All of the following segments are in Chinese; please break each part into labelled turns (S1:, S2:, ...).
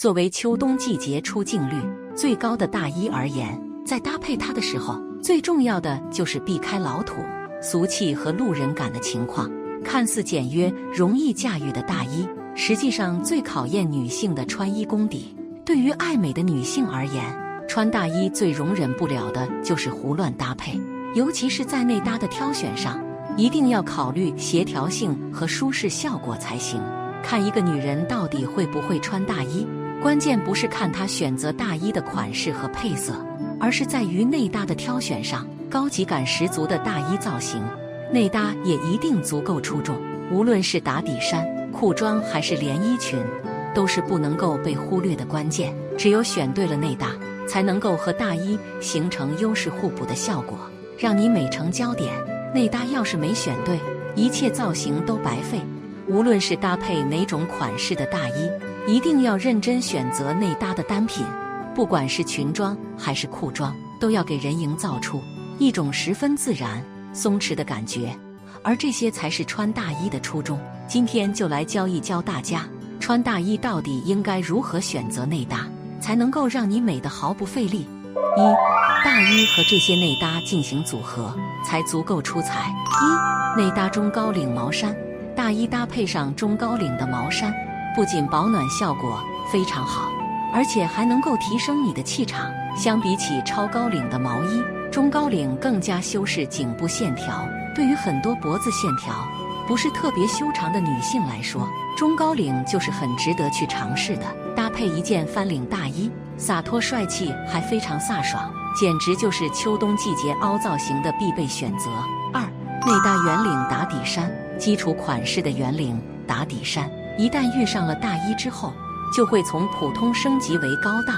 S1: 作为秋冬季节出镜率最高的大衣而言，在搭配它的时候，最重要的就是避开老土、俗气和路人感的情况。看似简约、容易驾驭的大衣，实际上最考验女性的穿衣功底。对于爱美的女性而言，穿大衣最容忍不了的就是胡乱搭配，尤其是在内搭的挑选上，一定要考虑协调性和舒适效果才行。看一个女人到底会不会穿大衣。关键不是看她选择大衣的款式和配色，而是在于内搭的挑选上。高级感十足的大衣造型，内搭也一定足够出众。无论是打底衫、裤装还是连衣裙，都是不能够被忽略的关键。只有选对了内搭，才能够和大衣形成优势互补的效果，让你美成焦点。内搭要是没选对，一切造型都白费。无论是搭配哪种款式的大衣。一定要认真选择内搭的单品，不管是裙装还是裤装，都要给人营造出一种十分自然、松弛的感觉，而这些才是穿大衣的初衷。今天就来教一教大家，穿大衣到底应该如何选择内搭，才能够让你美得毫不费力。一、大衣和这些内搭进行组合，才足够出彩。一、内搭中高领毛衫，大衣搭配上中高领的毛衫。不仅保暖效果非常好，而且还能够提升你的气场。相比起超高领的毛衣，中高领更加修饰颈部线条。对于很多脖子线条不是特别修长的女性来说，中高领就是很值得去尝试的。搭配一件翻领大衣，洒脱帅气，还非常飒爽，简直就是秋冬季节凹造型的必备选择。二、内搭圆领打底衫，基础款式的圆领打底衫。一旦遇上了大衣之后，就会从普通升级为高档，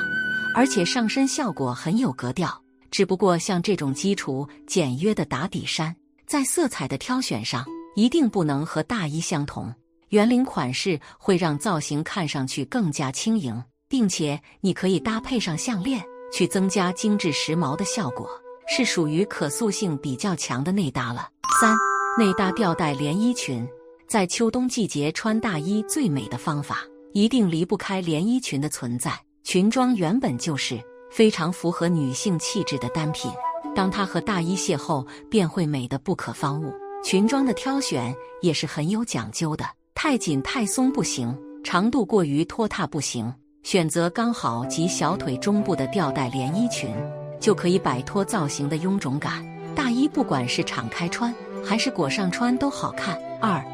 S1: 而且上身效果很有格调。只不过像这种基础简约的打底衫，在色彩的挑选上一定不能和大衣相同。圆领款式会让造型看上去更加轻盈，并且你可以搭配上项链，去增加精致时髦的效果，是属于可塑性比较强的内搭了。三、内搭吊带连衣裙。在秋冬季节穿大衣最美的方法，一定离不开连衣裙的存在。裙装原本就是非常符合女性气质的单品，当它和大衣邂逅，便会美得不可方物。裙装的挑选也是很有讲究的，太紧太松不行，长度过于拖沓不行。选择刚好及小腿中部的吊带连衣裙，就可以摆脱造型的臃肿感。大衣不管是敞开穿还是裹上穿都好看。二。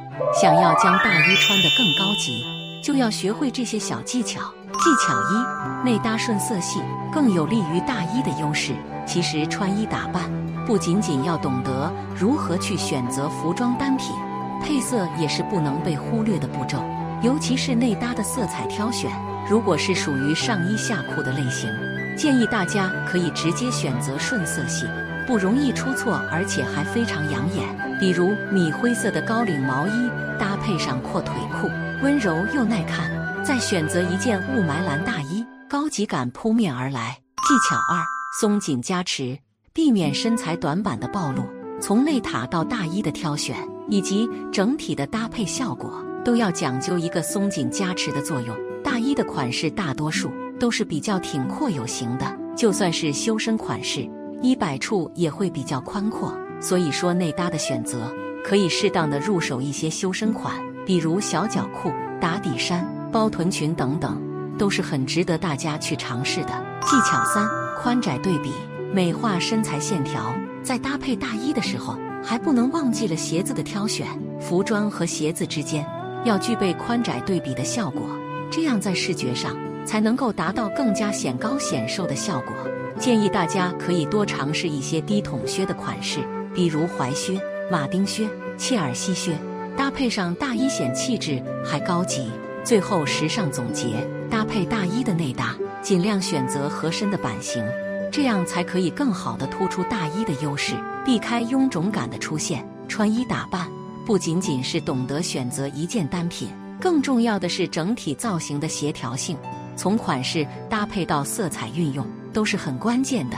S1: 想要将大衣穿得更高级，就要学会这些小技巧。技巧一：内搭顺色系，更有利于大衣的优势。其实穿衣打扮不仅仅要懂得如何去选择服装单品，配色也是不能被忽略的步骤。尤其是内搭的色彩挑选，如果是属于上衣下裤的类型，建议大家可以直接选择顺色系。不容易出错，而且还非常养眼。比如米灰色的高领毛衣，搭配上阔腿裤，温柔又耐看。再选择一件雾霾蓝大衣，高级感扑面而来。技巧二：松紧加持，避免身材短板的暴露。从内塔到大衣的挑选，以及整体的搭配效果，都要讲究一个松紧加持的作用。大衣的款式大多数都是比较挺阔有型的，就算是修身款式。衣摆处也会比较宽阔，所以说内搭的选择可以适当的入手一些修身款，比如小脚裤、打底衫、包臀裙等等，都是很值得大家去尝试的。技巧三：宽窄对比，美化身材线条。在搭配大衣的时候，还不能忘记了鞋子的挑选。服装和鞋子之间要具备宽窄对比的效果，这样在视觉上才能够达到更加显高显瘦的效果。建议大家可以多尝试一些低筒靴的款式，比如踝靴、马丁靴、切尔西靴，搭配上大衣显气质还高级。最后时尚总结：搭配大衣的内搭，尽量选择合身的版型，这样才可以更好的突出大衣的优势，避开臃肿感的出现。穿衣打扮不仅仅是懂得选择一件单品，更重要的是整体造型的协调性，从款式搭配到色彩运用。都是很关键的。